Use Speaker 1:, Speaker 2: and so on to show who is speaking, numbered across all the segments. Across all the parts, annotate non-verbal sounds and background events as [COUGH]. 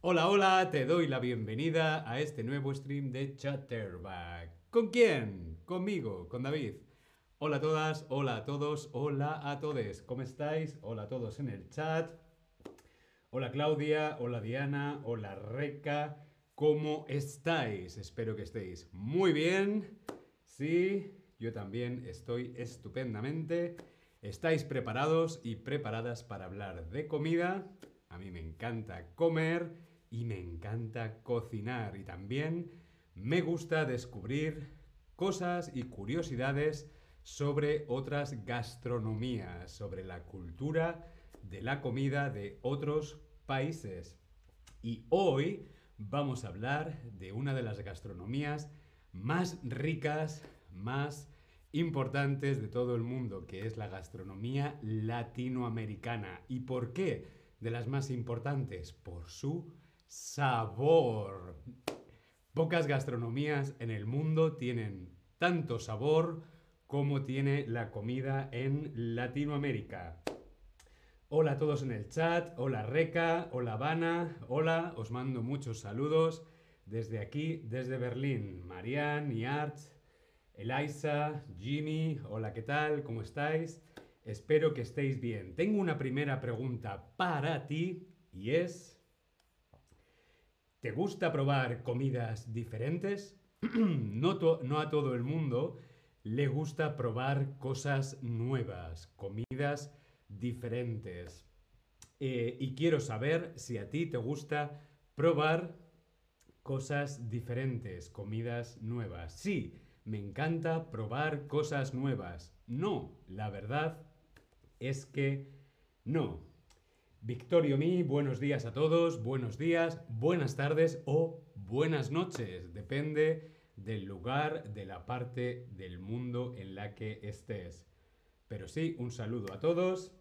Speaker 1: Hola, hola, te doy la bienvenida a este nuevo stream de Chatterback. ¿Con quién? Conmigo, con David. Hola a todas, hola a todos, hola a todos. ¿Cómo estáis? Hola a todos en el chat. Hola Claudia, hola Diana, hola Reca. ¿Cómo estáis? Espero que estéis muy bien. Sí, yo también estoy estupendamente. ¿Estáis preparados y preparadas para hablar de comida? A mí me encanta comer y me encanta cocinar y también me gusta descubrir cosas y curiosidades sobre otras gastronomías, sobre la cultura de la comida de otros países. Y hoy vamos a hablar de una de las gastronomías más ricas, más importantes de todo el mundo, que es la gastronomía latinoamericana. ¿Y por qué de las más importantes? Por su sabor. Pocas gastronomías en el mundo tienen tanto sabor como tiene la comida en Latinoamérica. Hola a todos en el chat, hola Reca, hola Habana, hola, os mando muchos saludos desde aquí, desde Berlín. Marianne, Niart, Elisa, Jimmy, hola, ¿qué tal? ¿Cómo estáis? Espero que estéis bien. Tengo una primera pregunta para ti y es, ¿te gusta probar comidas diferentes? [CLEARS THROAT] no, no a todo el mundo le gusta probar cosas nuevas, comidas diferentes. Eh, y quiero saber si a ti te gusta probar cosas diferentes, comidas nuevas. Sí, me encanta probar cosas nuevas. No, la verdad es que no. Victorio Mi, buenos días a todos, buenos días, buenas tardes o buenas noches. Depende del lugar, de la parte del mundo en la que estés. Pero sí, un saludo a todos.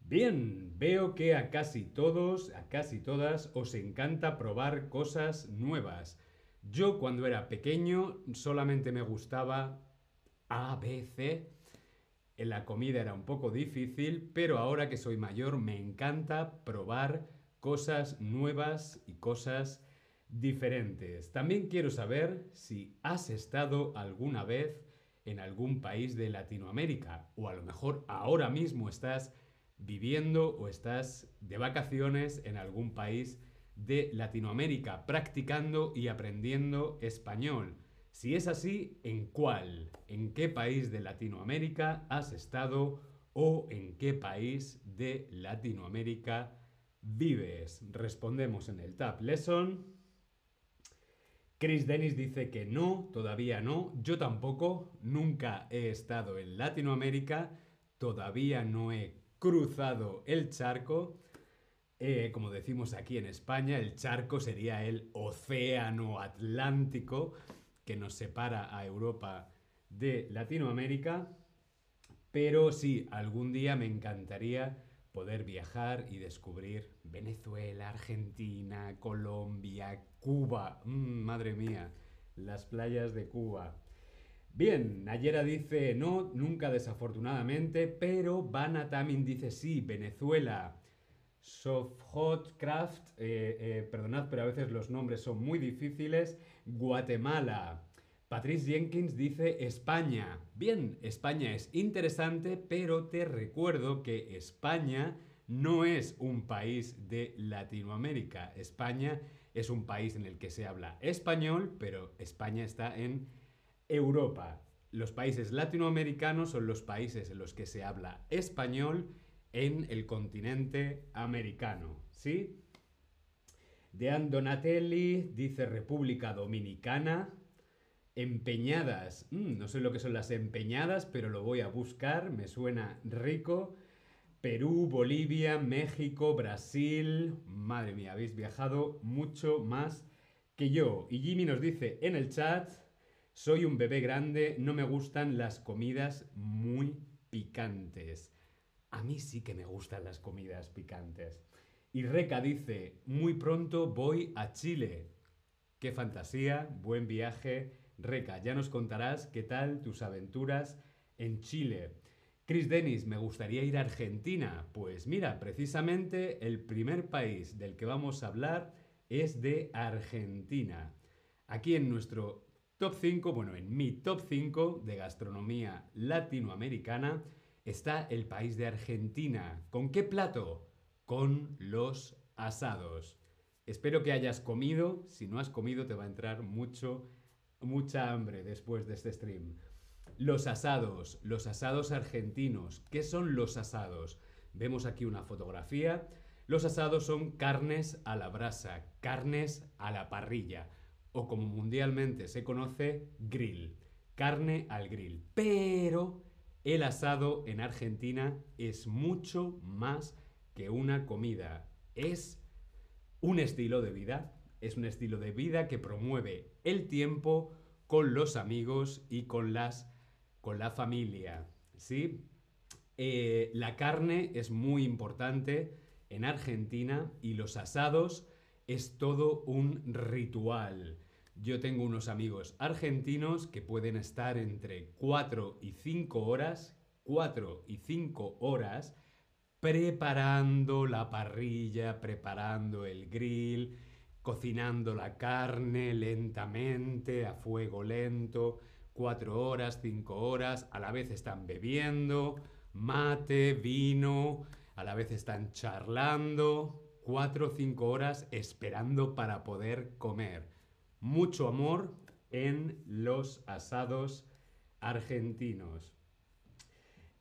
Speaker 1: Bien, veo que a casi todos, a casi todas, os encanta probar cosas nuevas. Yo cuando era pequeño solamente me gustaba A, B, C. La comida era un poco difícil, pero ahora que soy mayor me encanta probar cosas nuevas y cosas diferentes. También quiero saber si has estado alguna vez en algún país de Latinoamérica o a lo mejor ahora mismo estás viviendo o estás de vacaciones en algún país de Latinoamérica practicando y aprendiendo español. Si es así, ¿en cuál? ¿En qué país de Latinoamérica has estado o en qué país de Latinoamérica vives? Respondemos en el Tab Lesson. Chris Dennis dice que no, todavía no. Yo tampoco, nunca he estado en Latinoamérica, todavía no he cruzado el charco. Eh, como decimos aquí en España, el charco sería el océano Atlántico que nos separa a Europa de Latinoamérica. Pero sí, algún día me encantaría poder viajar y descubrir Venezuela, Argentina, Colombia, Cuba. Mm, madre mía, las playas de Cuba. Bien, Nayera dice no, nunca desafortunadamente, pero Vanna también dice sí, Venezuela. Sofhotcraft, eh, eh, perdonad, pero a veces los nombres son muy difíciles. Guatemala. Patrice Jenkins dice España. Bien, España es interesante, pero te recuerdo que España no es un país de Latinoamérica. España es un país en el que se habla español, pero España está en Europa. Los países latinoamericanos son los países en los que se habla español en el continente americano. ¿Sí? Dean Donatelli dice República Dominicana. Empeñadas. Mm, no sé lo que son las empeñadas, pero lo voy a buscar. Me suena rico. Perú, Bolivia, México, Brasil. Madre mía, habéis viajado mucho más que yo. Y Jimmy nos dice en el chat, soy un bebé grande, no me gustan las comidas muy picantes. A mí sí que me gustan las comidas picantes. Y Reca dice, muy pronto voy a Chile. Qué fantasía, buen viaje. Reca, ya nos contarás qué tal tus aventuras en Chile. Chris Dennis, me gustaría ir a Argentina. Pues mira, precisamente el primer país del que vamos a hablar es de Argentina. Aquí en nuestro top 5, bueno, en mi top 5 de gastronomía latinoamericana está el país de Argentina. ¿Con qué plato? Con los asados. Espero que hayas comido. Si no has comido, te va a entrar mucho, mucha hambre después de este stream. Los asados, los asados argentinos. ¿Qué son los asados? Vemos aquí una fotografía. Los asados son carnes a la brasa, carnes a la parrilla, o como mundialmente se conoce, grill, carne al grill. Pero el asado en Argentina es mucho más que una comida. Es un estilo de vida. Es un estilo de vida que promueve el tiempo con los amigos y con las con la familia, ¿sí? Eh, la carne es muy importante en Argentina y los asados es todo un ritual. Yo tengo unos amigos argentinos que pueden estar entre 4 y 5 horas, 4 y 5 horas, preparando la parrilla, preparando el grill, cocinando la carne lentamente, a fuego lento, cuatro horas, cinco horas, a la vez están bebiendo, mate, vino, a la vez están charlando, cuatro o cinco horas esperando para poder comer. Mucho amor en los asados argentinos.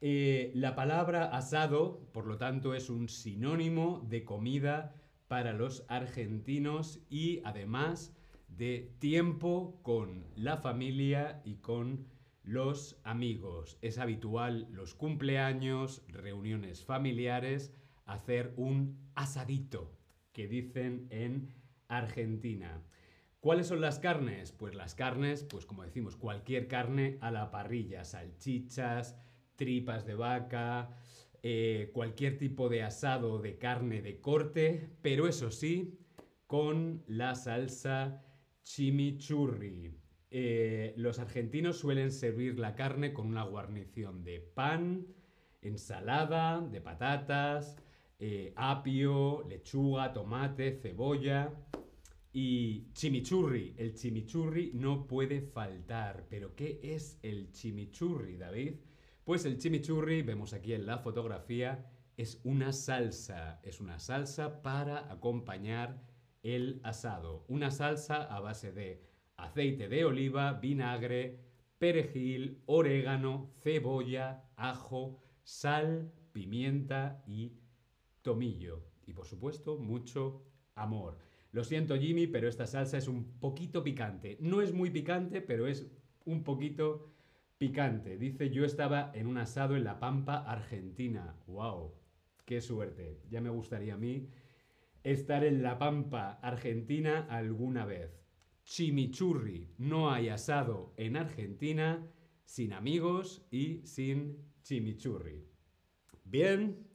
Speaker 1: Eh, la palabra asado, por lo tanto, es un sinónimo de comida para los argentinos y además de tiempo con la familia y con los amigos. Es habitual los cumpleaños, reuniones familiares, hacer un asadito, que dicen en Argentina. ¿Cuáles son las carnes? Pues las carnes, pues como decimos, cualquier carne a la parrilla, salchichas, tripas de vaca, eh, cualquier tipo de asado de carne de corte, pero eso sí, con la salsa chimichurri. Eh, los argentinos suelen servir la carne con una guarnición de pan, ensalada, de patatas, eh, apio, lechuga, tomate, cebolla y chimichurri. El chimichurri no puede faltar. ¿Pero qué es el chimichurri, David? Pues el chimichurri, vemos aquí en la fotografía, es una salsa. Es una salsa para acompañar el asado. Una salsa a base de aceite de oliva, vinagre, perejil, orégano, cebolla, ajo, sal, pimienta y tomillo. Y por supuesto, mucho amor. Lo siento Jimmy, pero esta salsa es un poquito picante. No es muy picante, pero es un poquito picante. Dice, yo estaba en un asado en La Pampa, Argentina. ¡Wow! ¡Qué suerte! Ya me gustaría a mí estar en La Pampa, Argentina, alguna vez. Chimichurri. No hay asado en Argentina sin amigos y sin chimichurri. Bien,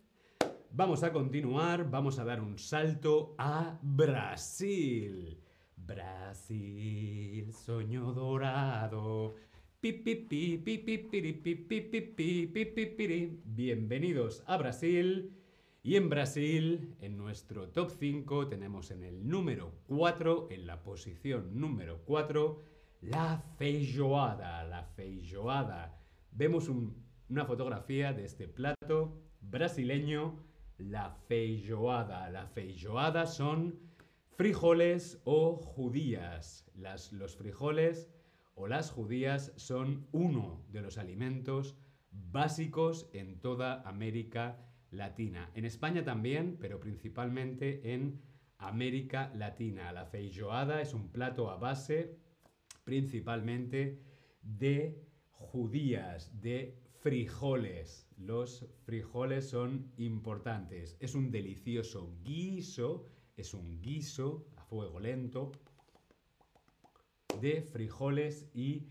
Speaker 1: vamos a continuar, vamos a dar un salto a Brasil. Brasil, sueño dorado. Bienvenidos a Brasil. Y en Brasil, en nuestro top 5, tenemos en el número 4, en la posición número 4, la feijoada. La feijoada. Vemos una fotografía de este plato brasileño, la feijoada. La feijoada son frijoles o judías. Las, los frijoles o las judías son uno de los alimentos básicos en toda América Latina. En España también, pero principalmente en América Latina. La feijoada es un plato a base principalmente de judías, de frijoles. Los frijoles son importantes. Es un delicioso guiso, es un guiso a fuego lento de frijoles y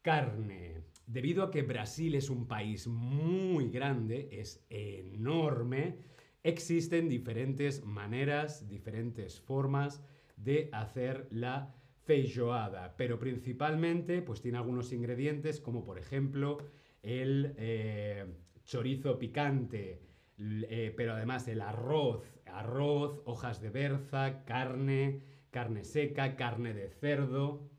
Speaker 1: carne. Debido a que Brasil es un país muy grande, es enorme, existen diferentes maneras, diferentes formas de hacer la feijoada, pero principalmente pues tiene algunos ingredientes como por ejemplo el eh, chorizo picante, eh, pero además el arroz, arroz, hojas de berza, carne, carne seca, carne de cerdo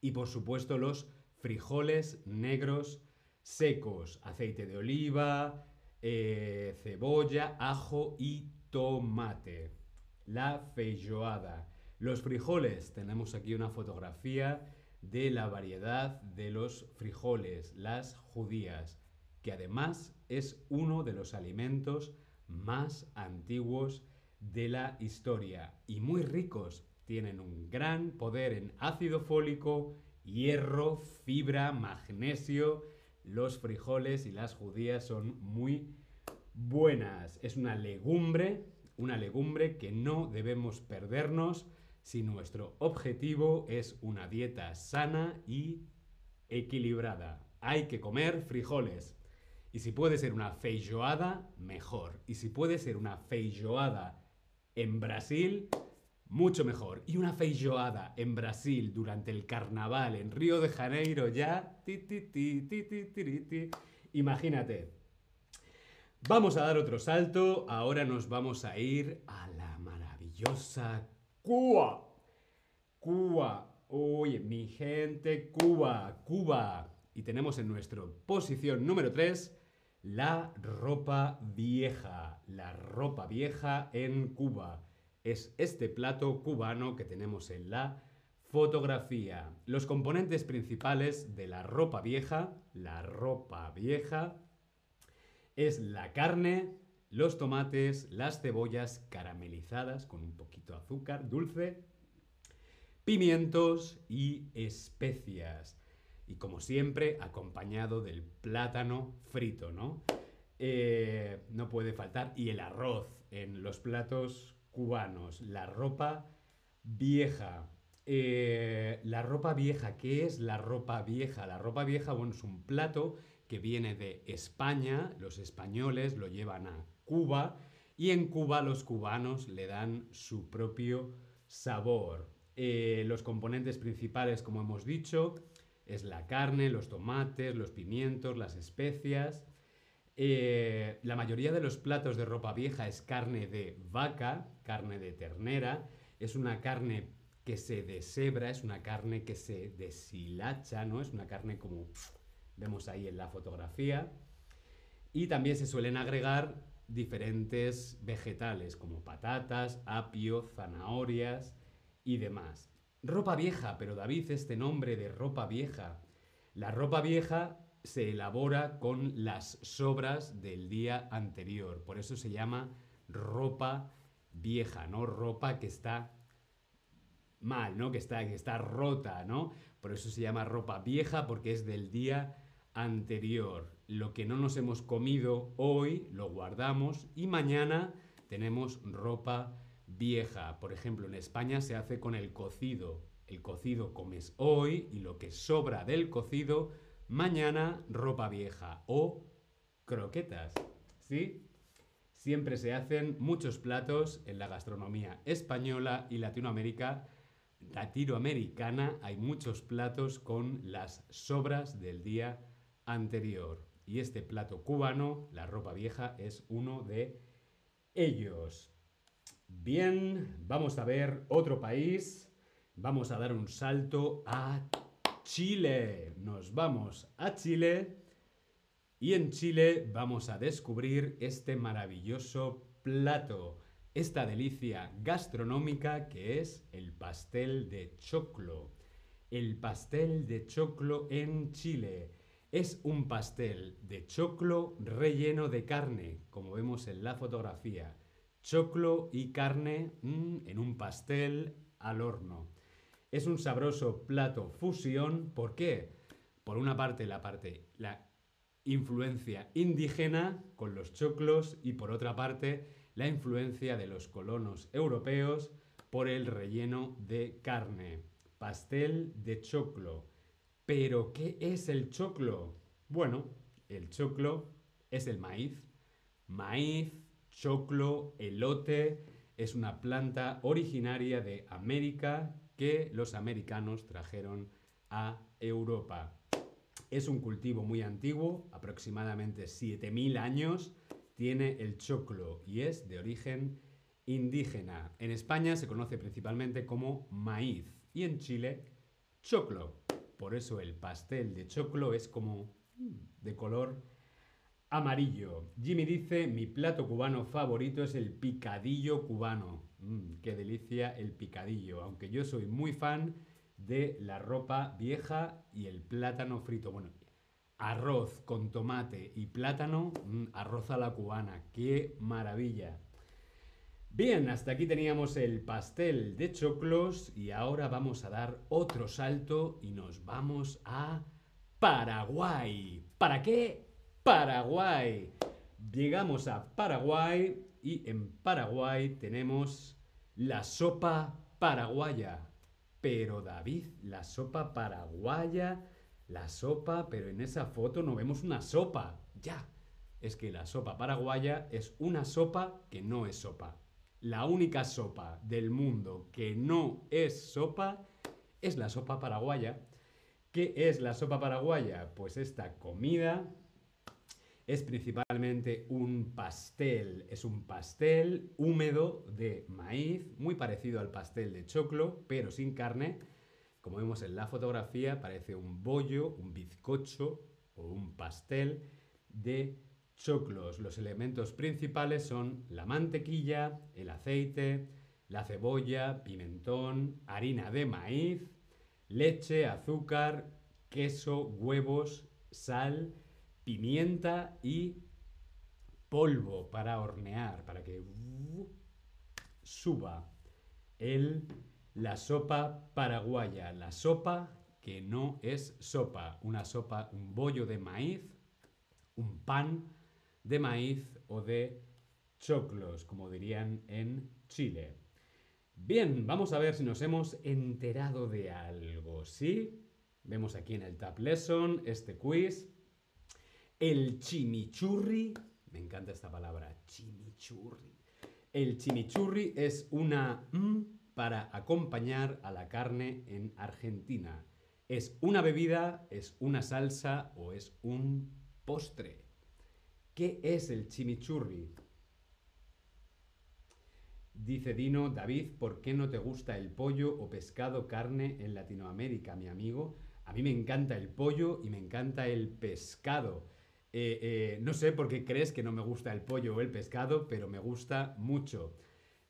Speaker 1: y por supuesto los frijoles negros secos, aceite de oliva, eh, cebolla, ajo y tomate. La feijoada. Los frijoles, tenemos aquí una fotografía de la variedad de los frijoles, las judías, que además es uno de los alimentos más antiguos de la historia y muy ricos. Tienen un gran poder en ácido fólico, hierro, fibra, magnesio. Los frijoles y las judías son muy buenas. Es una legumbre, una legumbre que no debemos perdernos si nuestro objetivo es una dieta sana y equilibrada. Hay que comer frijoles. Y si puede ser una feijoada, mejor. Y si puede ser una feijoada en Brasil, mucho mejor. Y una feijoada en Brasil durante el carnaval en Río de Janeiro ya. Imagínate. Vamos a dar otro salto. Ahora nos vamos a ir a la maravillosa Cuba. Cuba. Oye, mi gente, Cuba, Cuba. Y tenemos en nuestra posición número 3 la ropa vieja. La ropa vieja en Cuba. Es este plato cubano que tenemos en la fotografía. Los componentes principales de la ropa vieja, la ropa vieja, es la carne, los tomates, las cebollas caramelizadas con un poquito de azúcar dulce, pimientos y especias. Y como siempre, acompañado del plátano frito, ¿no? Eh, no puede faltar. Y el arroz en los platos cubanos. La ropa vieja. Eh, la ropa vieja, ¿qué es la ropa vieja? La ropa vieja, bueno, es un plato que viene de España, los españoles lo llevan a Cuba y en Cuba los cubanos le dan su propio sabor. Eh, los componentes principales, como hemos dicho, es la carne, los tomates, los pimientos, las especias. Eh, la mayoría de los platos de ropa vieja es carne de vaca, carne de ternera. Es una carne que se deshebra, es una carne que se deshilacha, ¿no? Es una carne como vemos ahí en la fotografía. Y también se suelen agregar diferentes vegetales como patatas, apio, zanahorias y demás. Ropa vieja, pero David, este nombre de ropa vieja. La ropa vieja se elabora con las sobras del día anterior, por eso se llama ropa vieja, no ropa que está mal, ¿no? Que está, que está rota, ¿no? Por eso se llama ropa vieja porque es del día anterior. Lo que no nos hemos comido hoy lo guardamos y mañana tenemos ropa vieja. Por ejemplo, en España se hace con el cocido. El cocido comes hoy y lo que sobra del cocido, mañana ropa vieja o croquetas. ¿Sí? Siempre se hacen muchos platos en la gastronomía española y Latinoamérica. Latinoamericana hay muchos platos con las sobras del día anterior. Y este plato cubano, la ropa vieja, es uno de ellos. Bien, vamos a ver otro país. Vamos a dar un salto a Chile. Nos vamos a Chile y en Chile vamos a descubrir este maravilloso plato, esta delicia gastronómica que es el pastel de choclo. El pastel de choclo en Chile. Es un pastel de choclo relleno de carne, como vemos en la fotografía. Choclo y carne mm, en un pastel al horno. Es un sabroso plato fusión. ¿Por qué? Por una parte la parte la influencia indígena con los choclos y por otra parte la influencia de los colonos europeos por el relleno de carne. Pastel de choclo pero, ¿qué es el choclo? Bueno, el choclo es el maíz. Maíz, choclo, elote, es una planta originaria de América que los americanos trajeron a Europa. Es un cultivo muy antiguo, aproximadamente 7.000 años, tiene el choclo y es de origen indígena. En España se conoce principalmente como maíz y en Chile choclo. Por eso el pastel de choclo es como mm, de color amarillo. Jimmy dice, mi plato cubano favorito es el picadillo cubano. Mm, qué delicia el picadillo, aunque yo soy muy fan de la ropa vieja y el plátano frito. Bueno, arroz con tomate y plátano, mm, arroz a la cubana, qué maravilla. Bien, hasta aquí teníamos el pastel de choclos y ahora vamos a dar otro salto y nos vamos a Paraguay. ¿Para qué? Paraguay. Llegamos a Paraguay y en Paraguay tenemos la sopa paraguaya. Pero David, la sopa paraguaya, la sopa, pero en esa foto no vemos una sopa. Ya, es que la sopa paraguaya es una sopa que no es sopa. La única sopa del mundo que no es sopa es la sopa paraguaya. ¿Qué es la sopa paraguaya? Pues esta comida es principalmente un pastel. Es un pastel húmedo de maíz, muy parecido al pastel de choclo, pero sin carne. Como vemos en la fotografía, parece un bollo, un bizcocho o un pastel de choclos. Los elementos principales son la mantequilla, el aceite, la cebolla, pimentón, harina de maíz, leche, azúcar, queso, huevos, sal, pimienta y polvo para hornear, para que suba el, la sopa paraguaya, la sopa que no es sopa, una sopa, un bollo de maíz, un pan de maíz o de choclos, como dirían en Chile. Bien, vamos a ver si nos hemos enterado de algo, ¿sí? Vemos aquí en el Tab Lesson este quiz el chimichurri, me encanta esta palabra, chimichurri. El chimichurri es una para acompañar a la carne en Argentina. ¿Es una bebida, es una salsa o es un postre? ¿Qué es el chimichurri? Dice Dino, David, ¿por qué no te gusta el pollo o pescado carne en Latinoamérica, mi amigo? A mí me encanta el pollo y me encanta el pescado. Eh, eh, no sé por qué crees que no me gusta el pollo o el pescado, pero me gusta mucho.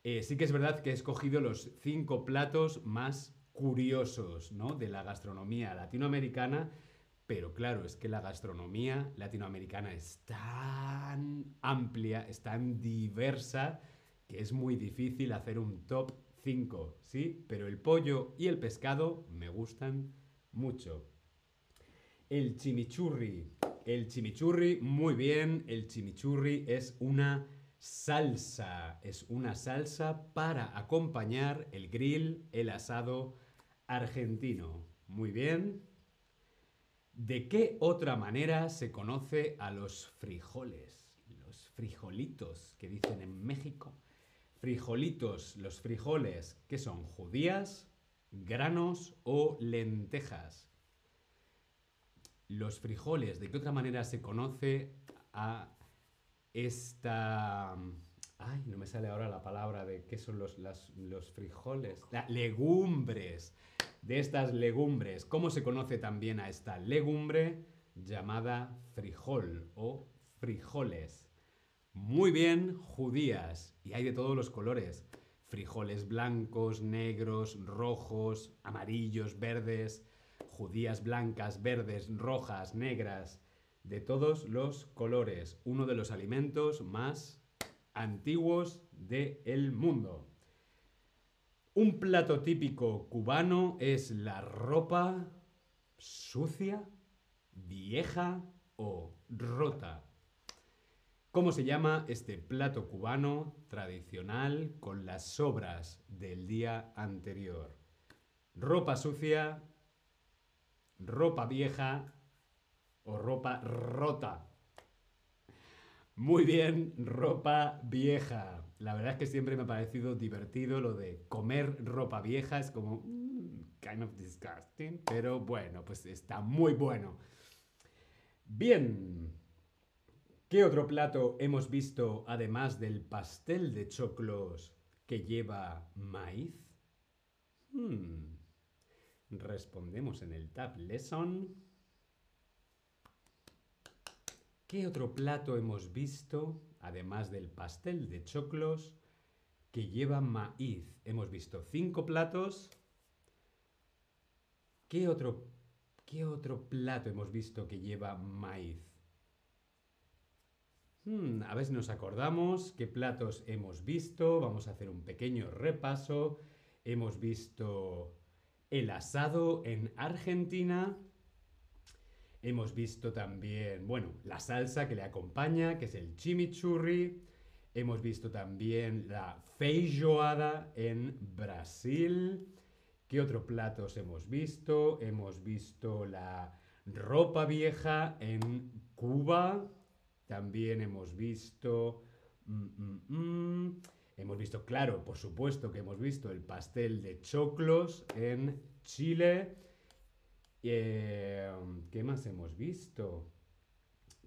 Speaker 1: Eh, sí que es verdad que he escogido los cinco platos más curiosos ¿no? de la gastronomía latinoamericana, pero claro, es que la gastronomía latinoamericana es tan amplia, es tan diversa, que es muy difícil hacer un top 5, ¿sí? Pero el pollo y el pescado me gustan mucho. El chimichurri. El chimichurri, muy bien, el chimichurri es una salsa, es una salsa para acompañar el grill, el asado argentino. Muy bien. ¿De qué otra manera se conoce a los frijoles? Los frijolitos que dicen en México. Frijolitos, los frijoles, ¿qué son? ¿Judías, granos o lentejas? los frijoles, ¿de qué otra manera se conoce a esta... Ay, no me sale ahora la palabra de qué son los, los frijoles. legumbres. De estas legumbres. ¿Cómo se conoce también a esta legumbre llamada frijol o frijoles? Muy bien, judías. Y hay de todos los colores. Frijoles blancos, negros, rojos, amarillos, verdes judías blancas, verdes, rojas, negras, de todos los colores. Uno de los alimentos más antiguos del mundo. Un plato típico cubano es la ropa sucia, vieja o rota. ¿Cómo se llama este plato cubano tradicional con las sobras del día anterior? Ropa sucia, ropa vieja o ropa rota. Muy bien, ropa vieja. La verdad es que siempre me ha parecido divertido lo de comer ropa vieja. Es como mm, kind of disgusting, pero bueno, pues está muy bueno. Bien. ¿Qué otro plato hemos visto además del pastel de choclos que lleva maíz? Hmm. Respondemos en el Tab Lesson. ¿Qué otro plato hemos visto, además del pastel de choclos, que lleva maíz? Hemos visto cinco platos. ¿Qué otro, qué otro plato hemos visto que lleva maíz? Hmm, a ver si nos acordamos qué platos hemos visto. Vamos a hacer un pequeño repaso. Hemos visto el asado en Argentina. Hemos visto también, bueno, la salsa que le acompaña, que es el chimichurri. Hemos visto también la feijoada en Brasil. ¿Qué otros platos hemos visto? Hemos visto la ropa vieja en Cuba. También hemos visto... Mm, mm, mm, hemos visto, claro, por supuesto que hemos visto el pastel de choclos en Chile. Eh, ¿Qué más hemos visto?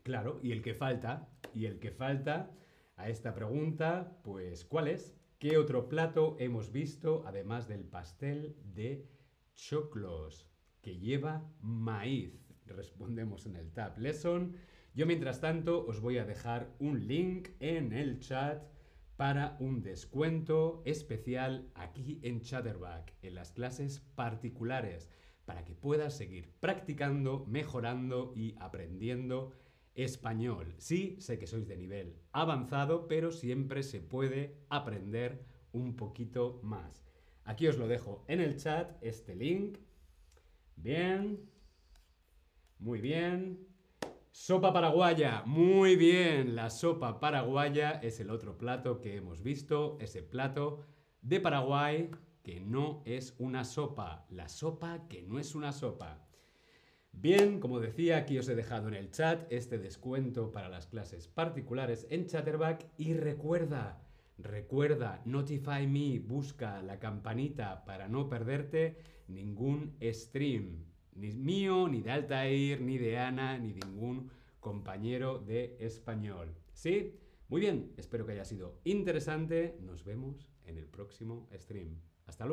Speaker 1: Claro, y el que falta, y el que falta a esta pregunta, pues ¿cuál es? ¿Qué otro plato hemos visto además del pastel de choclos que lleva maíz? Respondemos en el Tab Lesson. Yo mientras tanto os voy a dejar un link en el chat para un descuento especial aquí en Chatterback, en las clases particulares para que puedas seguir practicando, mejorando y aprendiendo español. Sí, sé que sois de nivel avanzado, pero siempre se puede aprender un poquito más. Aquí os lo dejo en el chat, este link. Bien. Muy bien. Sopa paraguaya. Muy bien. La sopa paraguaya es el otro plato que hemos visto. Ese plato de Paraguay que no es una sopa. La sopa que no es una sopa. Bien, como decía, aquí os he dejado en el chat este descuento para las clases particulares en Chatterback y recuerda, recuerda, Notify Me, busca la campanita para no perderte ningún stream, ni mío, ni de Altair, ni de Ana, ni de ningún compañero de español. ¿Sí? Muy bien, espero que haya sido interesante. Nos vemos en el próximo stream. Hasta luego.